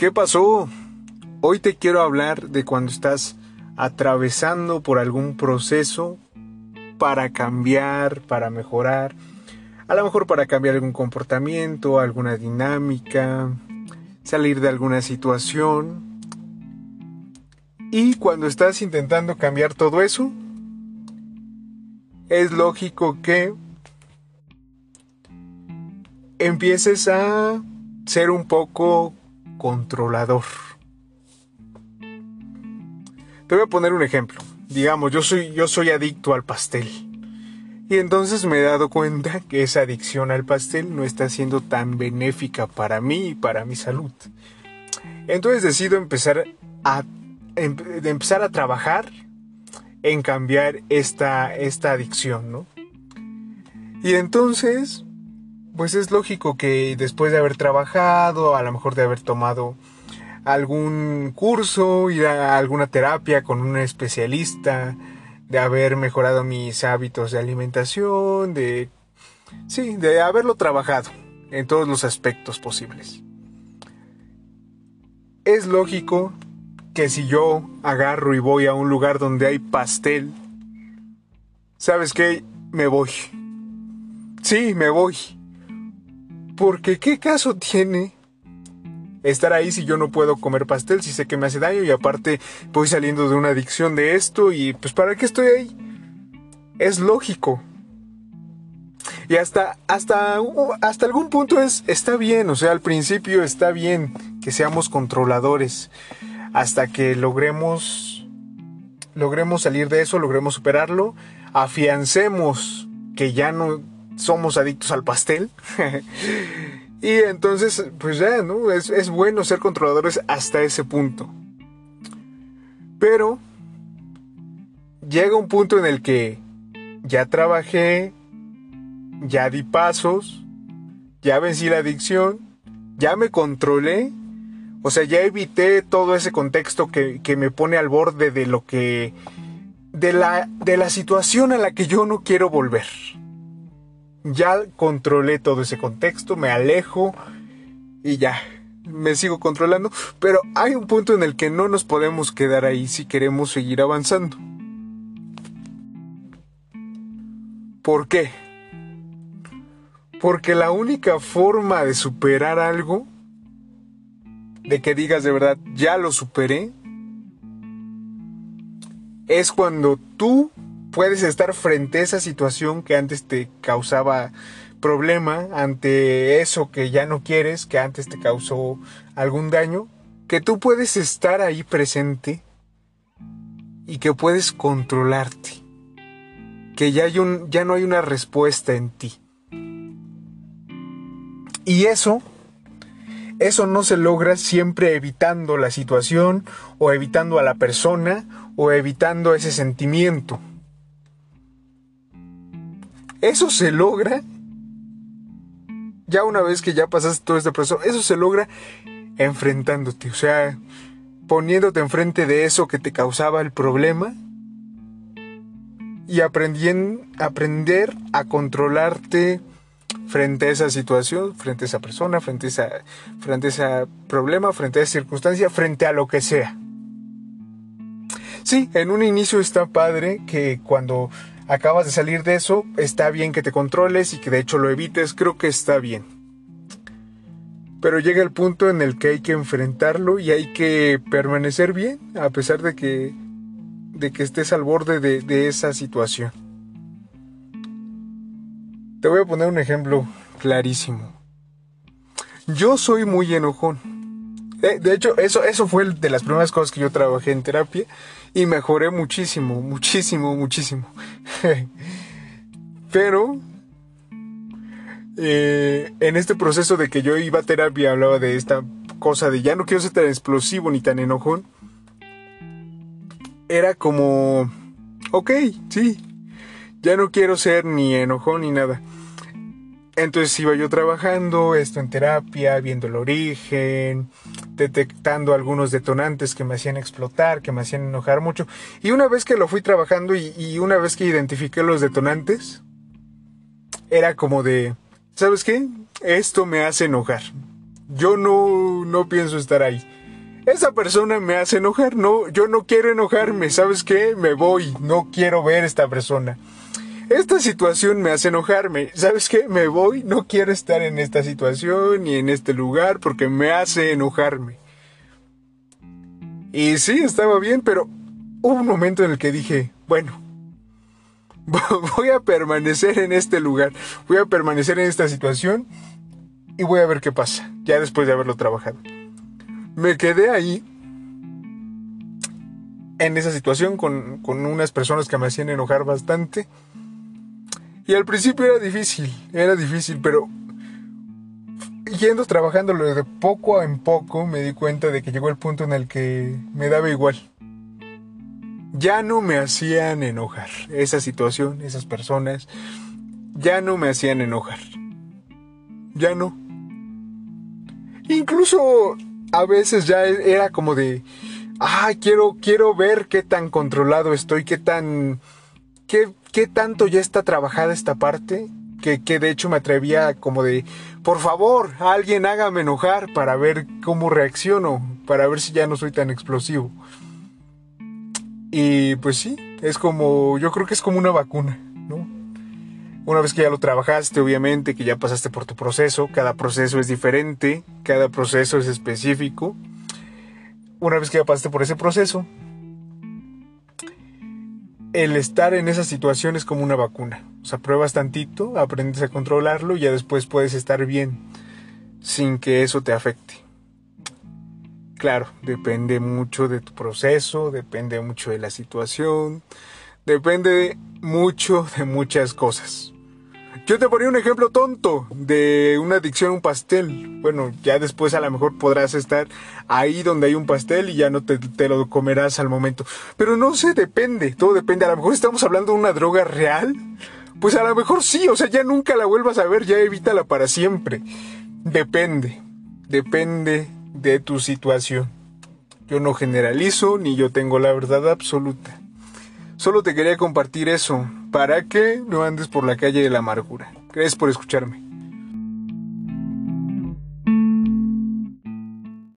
¿Qué pasó? Hoy te quiero hablar de cuando estás atravesando por algún proceso para cambiar, para mejorar, a lo mejor para cambiar algún comportamiento, alguna dinámica, salir de alguna situación. Y cuando estás intentando cambiar todo eso, es lógico que empieces a ser un poco controlador. Te voy a poner un ejemplo. Digamos, yo soy, yo soy adicto al pastel. Y entonces me he dado cuenta que esa adicción al pastel no está siendo tan benéfica para mí y para mi salud. Entonces decido empezar a, em, empezar a trabajar en cambiar esta, esta adicción, ¿no? Y entonces pues es lógico que después de haber trabajado, a lo mejor de haber tomado algún curso, ir a alguna terapia con un especialista, de haber mejorado mis hábitos de alimentación, de... Sí, de haberlo trabajado en todos los aspectos posibles. Es lógico que si yo agarro y voy a un lugar donde hay pastel, ¿sabes qué? Me voy. Sí, me voy. Porque ¿qué caso tiene estar ahí si yo no puedo comer pastel, si sé que me hace daño y aparte voy saliendo de una adicción de esto y pues ¿para qué estoy ahí? Es lógico. Y hasta, hasta, hasta algún punto es, está bien, o sea, al principio está bien que seamos controladores hasta que logremos, logremos salir de eso, logremos superarlo, afiancemos que ya no, somos adictos al pastel. y entonces, pues ya, ¿no? Es, es bueno ser controladores hasta ese punto. Pero llega un punto en el que ya trabajé, ya di pasos, ya vencí la adicción, ya me controlé, o sea, ya evité todo ese contexto que, que me pone al borde de lo que... De la, de la situación a la que yo no quiero volver ya controlé todo ese contexto, me alejo y ya, me sigo controlando, pero hay un punto en el que no nos podemos quedar ahí si queremos seguir avanzando. ¿Por qué? Porque la única forma de superar algo, de que digas de verdad, ya lo superé, es cuando tú puedes estar frente a esa situación que antes te causaba problema, ante eso que ya no quieres, que antes te causó algún daño, que tú puedes estar ahí presente y que puedes controlarte, que ya, hay un, ya no hay una respuesta en ti. Y eso, eso no se logra siempre evitando la situación o evitando a la persona o evitando ese sentimiento. Eso se logra ya una vez que ya pasaste todo este proceso, eso se logra enfrentándote, o sea, poniéndote enfrente de eso que te causaba el problema y aprender a controlarte frente a esa situación, frente a esa persona, frente a, frente a ese problema, frente a esa circunstancia, frente a lo que sea. Sí, en un inicio está padre que cuando acabas de salir de eso, está bien que te controles y que de hecho lo evites, creo que está bien. Pero llega el punto en el que hay que enfrentarlo y hay que permanecer bien, a pesar de que, de que estés al borde de, esa situación. Te voy a poner un ejemplo clarísimo. Yo soy muy enojón. Eh, de hecho, eso, eso fue de las primeras cosas que yo trabajé en terapia y mejoré muchísimo, muchísimo, muchísimo. Pero eh, en este proceso de que yo iba a terapia hablaba de esta cosa de ya no quiero ser tan explosivo ni tan enojón. Era como, ok, sí, ya no quiero ser ni enojón ni nada. Entonces iba yo trabajando esto en terapia, viendo el origen, detectando algunos detonantes que me hacían explotar, que me hacían enojar mucho. Y una vez que lo fui trabajando y, una vez que identifiqué los detonantes, era como de, ¿sabes qué? Esto me hace enojar. Yo no, no pienso estar ahí. Esa persona me hace enojar, no, yo no quiero enojarme, ¿sabes qué? Me voy, no quiero ver esta persona. Esta situación me hace enojarme, ¿sabes qué? Me voy, no quiero estar en esta situación ni en este lugar porque me hace enojarme. Y sí, estaba bien, pero hubo un momento en el que dije, bueno, voy a permanecer en este lugar, voy a permanecer en esta situación y voy a ver qué pasa, ya después de haberlo trabajado. Me quedé ahí, en esa situación, con, con unas personas que me hacían enojar bastante. Y al principio era difícil, era difícil, pero yendo trabajándolo de poco en poco me di cuenta de que llegó el punto en el que me daba igual. Ya no me hacían enojar. Esa situación, esas personas, ya no me hacían enojar. Ya no. Incluso a veces ya era como de, ah, quiero, quiero ver qué tan controlado estoy, qué tan, qué, qué tanto ya está trabajada esta parte, que, que de hecho me atrevía como de, por favor, alguien hágame enojar para ver cómo reacciono, para ver si ya no soy tan explosivo. Y pues sí, es como, yo creo que es como una vacuna, ¿no? Una vez que ya lo trabajaste, obviamente, que ya pasaste por tu proceso, cada proceso es diferente, cada proceso es específico. Una vez que ya pasaste por ese proceso, el estar en esa situación es como una vacuna. O sea, pruebas tantito, aprendes a controlarlo y ya después puedes estar bien sin que eso te afecte. Claro, depende mucho de tu proceso, depende mucho de la situación, depende mucho de muchas cosas. Yo te ponía un ejemplo tonto de una adicción a un pastel. Bueno, ya después a lo mejor podrás estar ahí donde hay un pastel y ya no te, lo comerás al momento. Pero no sé, depende, todo depende. A lo mejor estamos hablando de una droga real. Pues a lo mejor sí, o sea, ya nunca la vuelvas a ver, ya evítala para siempre. Depende, depende de tu situación. Yo no generalizo ni yo tengo la verdad absoluta. Solo te quería compartir eso para que no andes por la calle de la amargura. Gracias por escucharme.